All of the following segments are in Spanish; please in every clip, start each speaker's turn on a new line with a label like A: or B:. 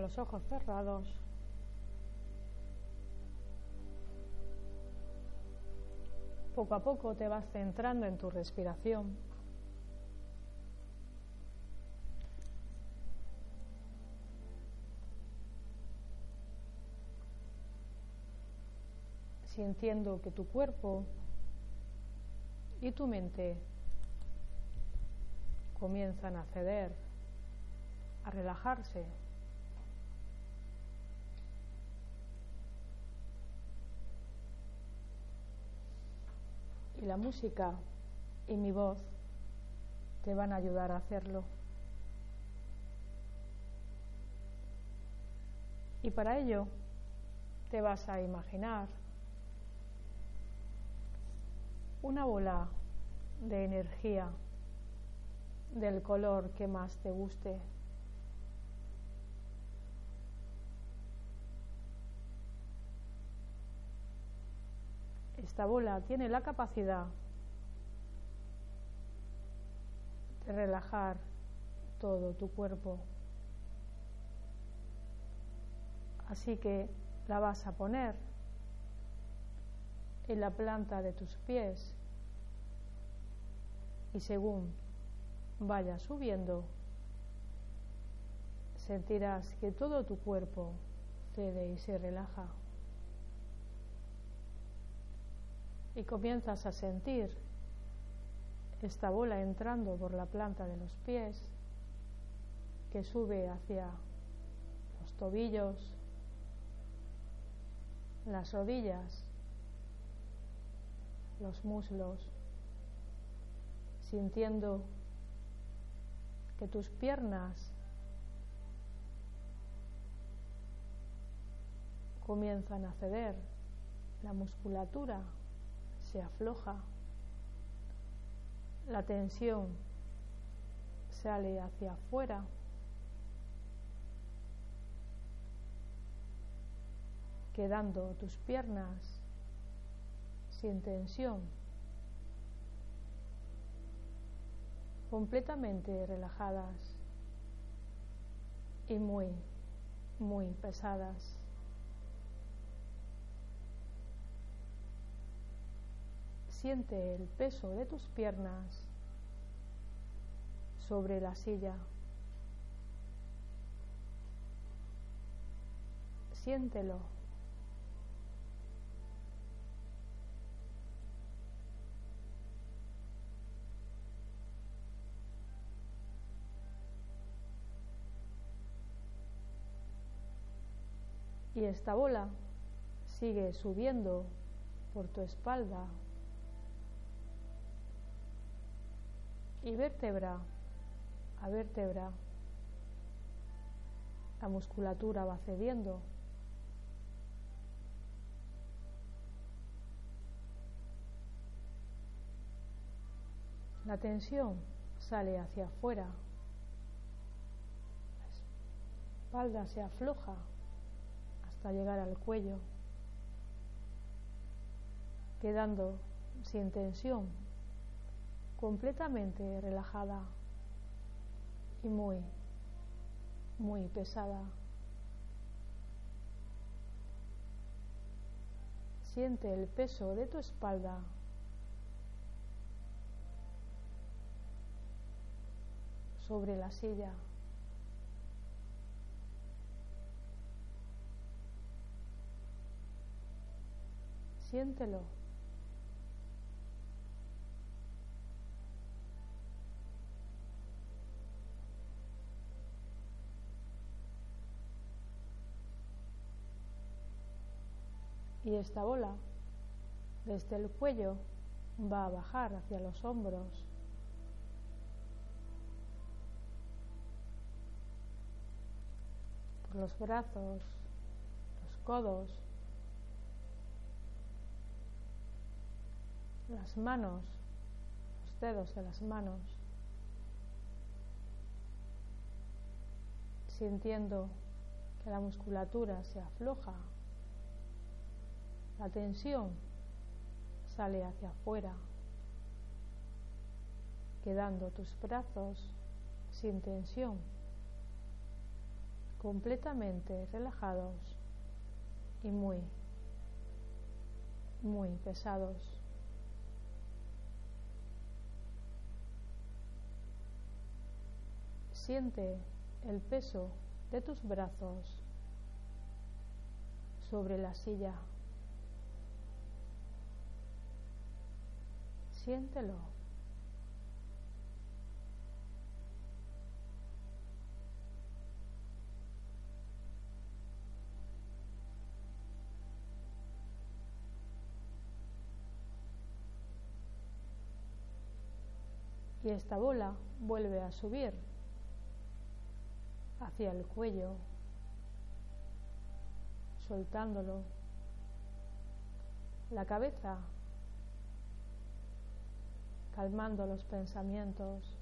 A: los ojos cerrados. Poco a poco te vas centrando en tu respiración. Sintiendo que tu cuerpo y tu mente comienzan a ceder, a relajarse. Y la música y mi voz te van a ayudar a hacerlo. Y para ello te vas a imaginar una bola de energía del color que más te guste. Esta bola tiene la capacidad de relajar todo tu cuerpo. Así que la vas a poner en la planta de tus pies y según vaya subiendo, sentirás que todo tu cuerpo cede y se relaja. Y comienzas a sentir esta bola entrando por la planta de los pies que sube hacia los tobillos, las rodillas, los muslos, sintiendo que tus piernas comienzan a ceder, la musculatura se afloja, la tensión sale hacia afuera. quedando tus piernas sin tensión completamente relajadas y muy, muy pesadas. Siente el peso de tus piernas sobre la silla. Siéntelo. y esta bola sigue subiendo por tu espalda y vértebra a vértebra la musculatura va cediendo. La tensión sale hacia afuera la espalda se afloja hasta llegar al cuello, quedando sin tensión, completamente relajada y muy, muy pesada. Siente el peso de tu espalda sobre la silla. Siéntelo. Y esta bola, desde el cuello, va a bajar hacia los hombros. Por los brazos, los codos, las manos, los dedos de las manos, sintiendo que la musculatura se afloja, la tensión sale hacia afuera, quedando tus brazos sin tensión, completamente relajados y muy, muy pesados. Siente el peso de tus brazos sobre la silla. Siéntelo. y esta bola vuelve a subir hacia el cuello, soltándolo. La cabeza, calmando los pensamientos.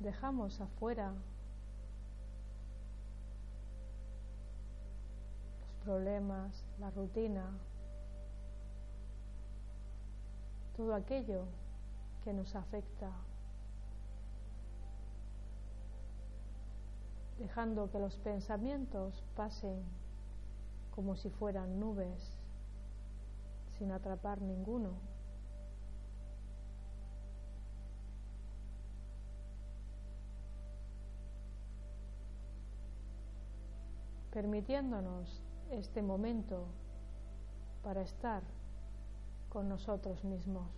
A: Dejamos afuera los problemas, la rutina, todo aquello que nos afecta, dejando que los pensamientos pasen como si fueran nubes, sin atrapar ninguno. Permitiéndonos este momento para estar con nosotros mismos.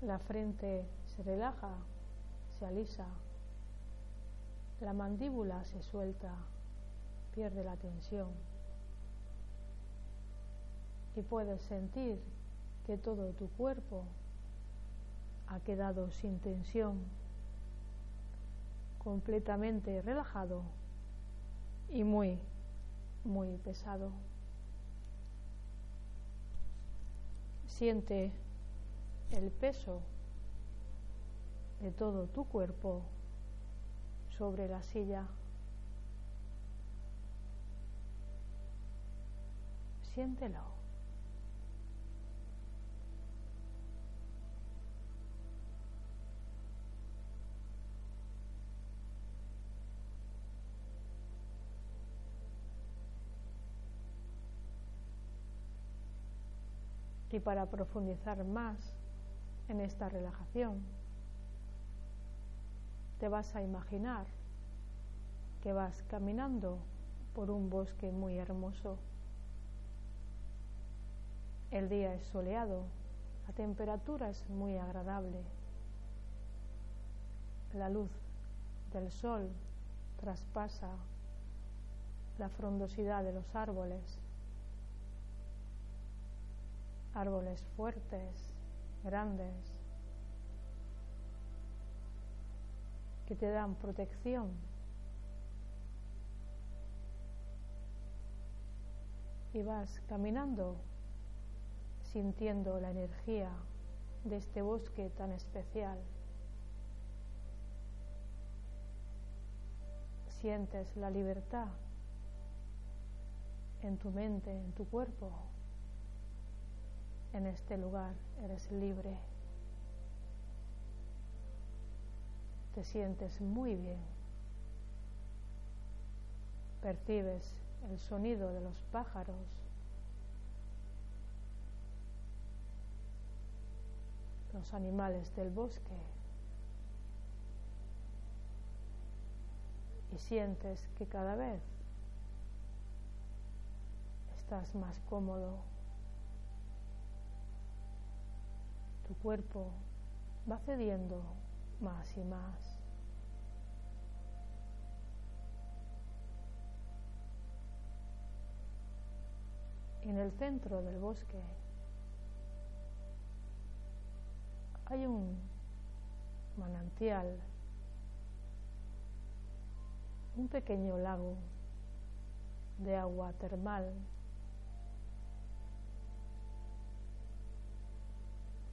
A: La frente se relaja, se alisa, la mandíbula se suelta, pierde la tensión y puedes sentir que todo tu cuerpo ha quedado sin tensión, completamente relajado y muy, muy pesado. Siente el peso de todo tu cuerpo sobre la silla. Siéntelo. Y para profundizar más en esta relajación. Te vas a imaginar que vas caminando por un bosque muy hermoso. El día es soleado, la temperatura es muy agradable. La luz del sol traspasa la frondosidad de los árboles, árboles fuertes, grandes que te dan protección. Y vas caminando sintiendo la energía de este bosque tan especial. Sientes la libertad en tu mente, en tu cuerpo en este lugar, eres libre. Te sientes muy bien. Percibes el sonido de los pájaros. los animales del bosque y sientes que cada vez estás más cómodo tu cuerpo va cediendo más y más. En el centro del bosque hay un manantial, un pequeño lago de agua termal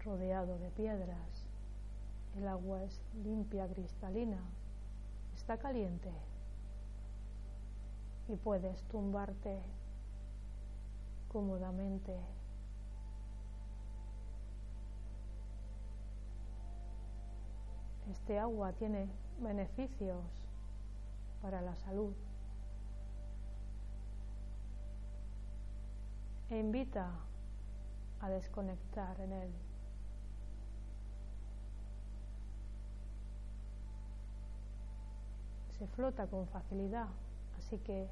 A: rodeado de piedras. El agua es limpia, cristalina, está caliente y puedes tumbarte cómodamente. Este agua tiene beneficios para la salud. E invita a desconectar en él. Se flota con facilidad, así que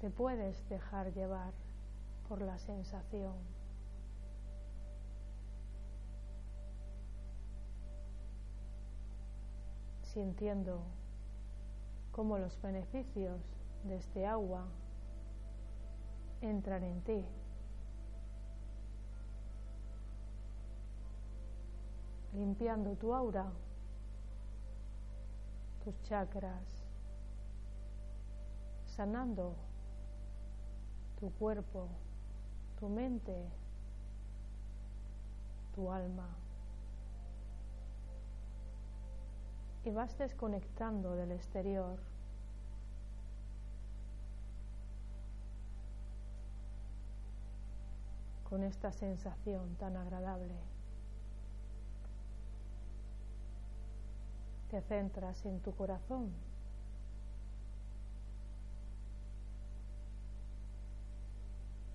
A: te puedes dejar llevar por la sensación. Sintiendo cómo los beneficios de este agua entran en ti. Limpiando tu aura, tus chakras, sanando tu cuerpo, tu mente, tu alma. Y vas desconectando del exterior. con esta sensación tan agradable. Te centras en tu corazón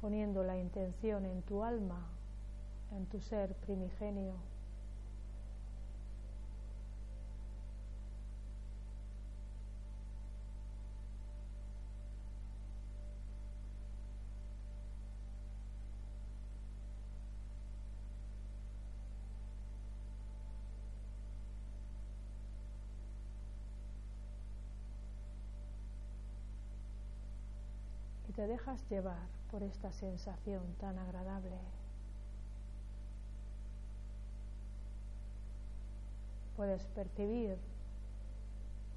A: poniendo la intención en tu alma, en tu ser primigenio. Te dejas llevar por esta sensación tan agradable. Puedes percibir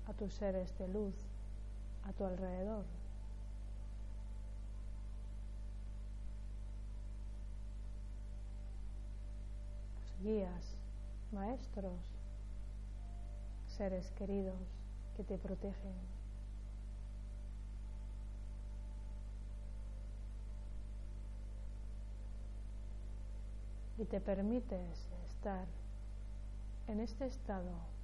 A: a tus seres de luz a tu alrededor. Guías, maestros, seres queridos que te protegen. Y te permites estar en este estado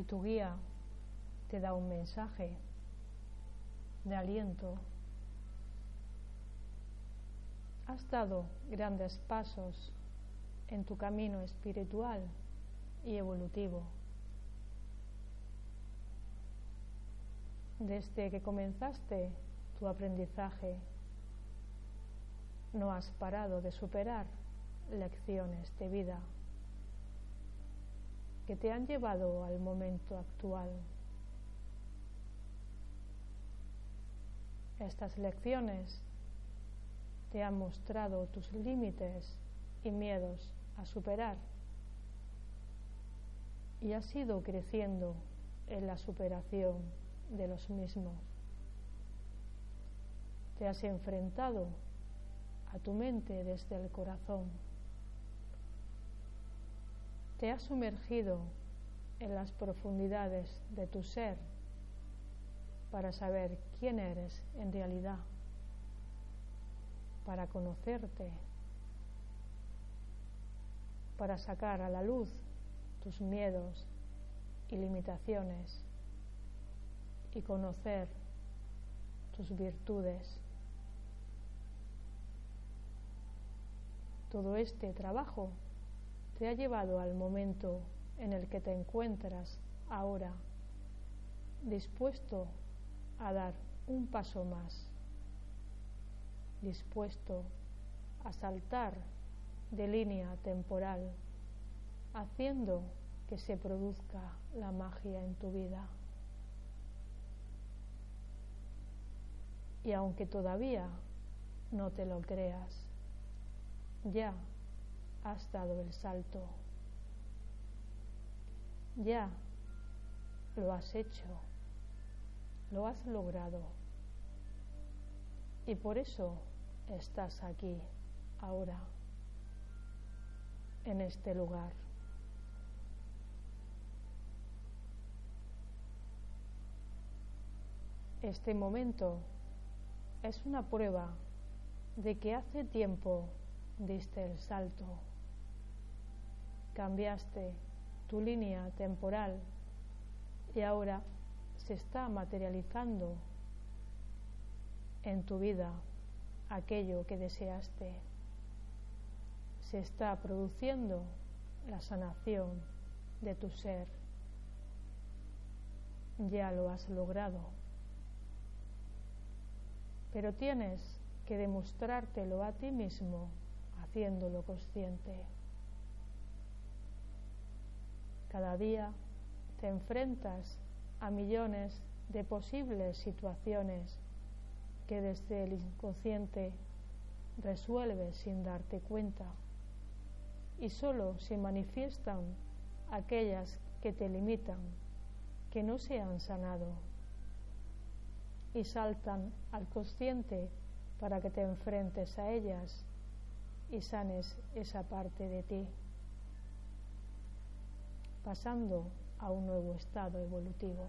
A: y tu guía te da un mensaje de aliento. Has dado grandes pasos en tu camino espiritual y evolutivo. Desde que comenzaste tu aprendizaje, no has parado de superar lecciones de vida que te han llevado al momento actual. Estas lecciones te han mostrado tus límites y miedos a superar y has ido creciendo en la superación de los mismos. Te has enfrentado a tu mente desde el corazón te has sumergido en las profundidades de tu ser para saber quién eres en realidad, para conocerte, para sacar a la luz tus miedos y limitaciones y conocer tus virtudes. Todo este trabajo te ha llevado al momento en el que te encuentras ahora, dispuesto a dar un paso más, dispuesto a saltar de línea temporal, haciendo que se produzca la magia en tu vida. Y aunque todavía no te lo creas, ya has dado el salto. Ya lo has hecho, lo has logrado. Y por eso estás aquí, ahora, en este lugar. Este momento es una prueba de que hace tiempo diste el salto, cambiaste tu línea temporal y ahora se está materializando en tu vida aquello que deseaste. Se está produciendo la sanación de tu ser. Ya lo has logrado. Pero tienes que demostrártelo a ti mismo haciéndolo consciente. Cada día te enfrentas a millones de posibles situaciones que desde el inconsciente resuelves sin darte cuenta. Y solo se manifiestan aquellas que te limitan, que no se han sanado. Y saltan al consciente para que te enfrentes a ellas y sanes esa parte de ti pasando a un nuevo estado evolutivo.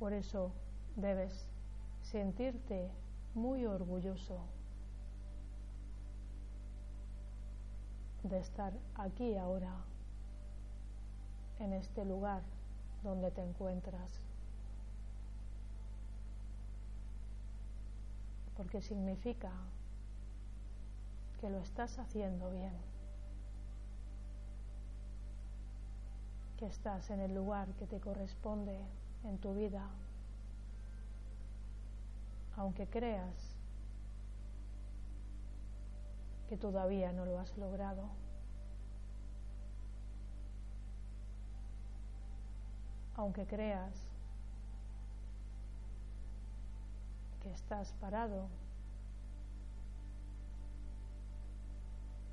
A: Por eso debes sentirte muy orgulloso de estar aquí ahora, en este lugar donde te encuentras. Porque significa que lo estás haciendo bien, que estás en el lugar que te corresponde en tu vida, aunque creas que todavía no lo has logrado. Aunque creas que estás parado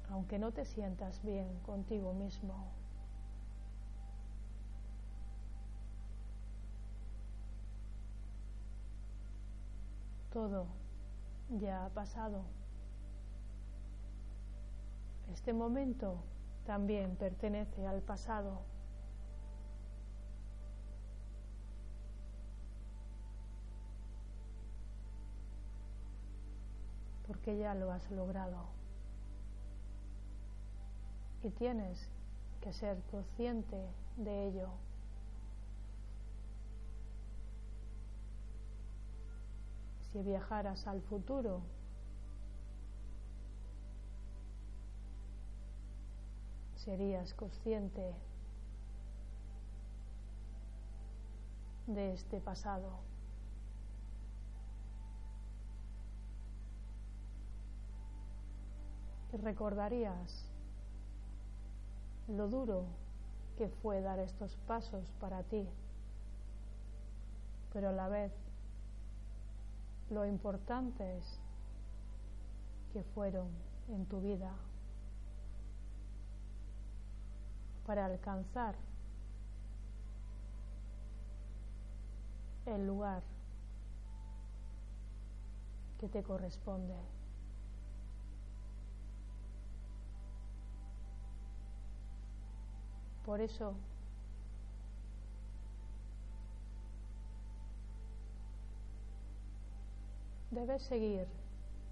A: aunque no te sientas bien contigo mismo. Todo ya ha pasado. Este momento también pertenece al pasado. Porque ya lo has logrado y tienes que ser consciente de ello. Si viajaras al futuro, serías consciente de este pasado. Y recordarías lo duro que fue dar estos pasos para ti, pero a la vez lo importantes que fueron en tu vida para alcanzar el lugar que te corresponde. Por eso debes seguir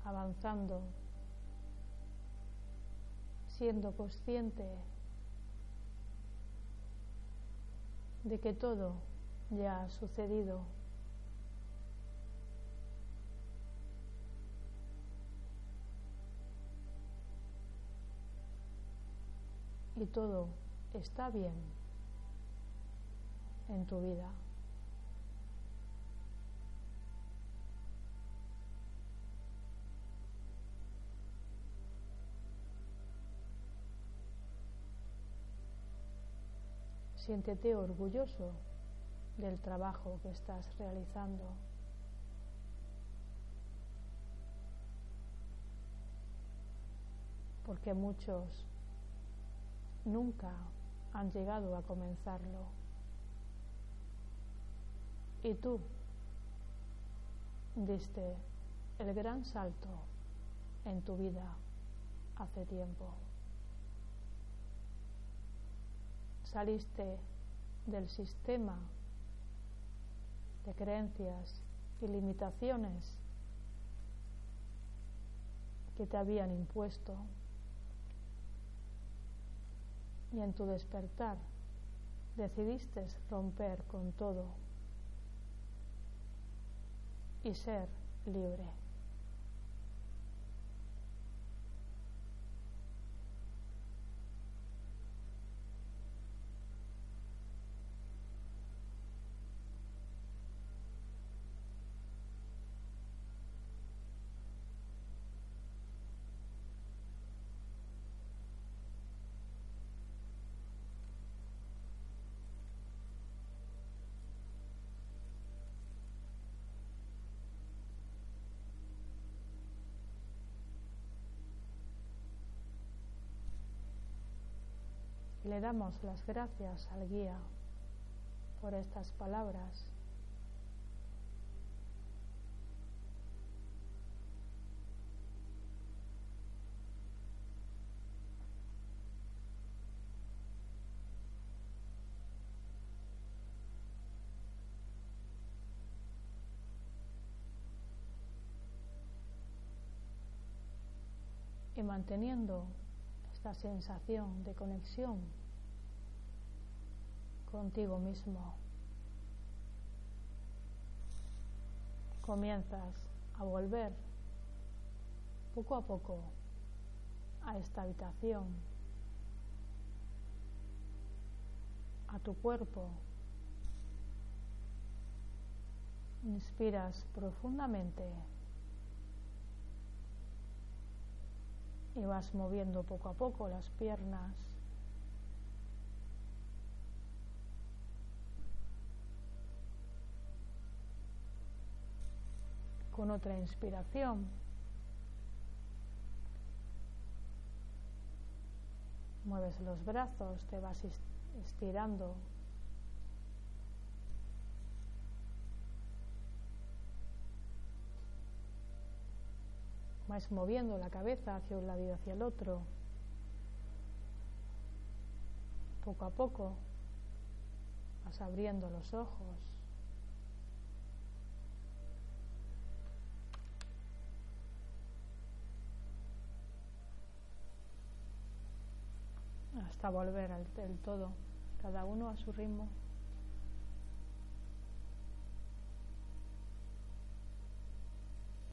A: avanzando, siendo consciente de que todo ya ha sucedido. Y todo está bien en tu vida. Siéntete orgulloso del trabajo que estás realizando. Porque muchos nunca han llegado a comenzarlo. Y tú diste el gran salto en tu vida hace tiempo. saliste del sistema de creencias y limitaciones que te habían impuesto y en tu despertar decidiste romper con todo y ser libre. Le damos las gracias al guía por estas palabras. y manteniendo sensación de conexión contigo mismo. Comienzas a volver poco a poco a esta habitación, a tu cuerpo. Inspiras profundamente y vas moviendo poco a poco las piernas. Con otra inspiración. Mueves los brazos, te vas estirando Vas moviendo la cabeza hacia un lado y hacia el otro. Poco a poco vas abriendo los ojos. Hasta volver al, todo, cada uno a su ritmo.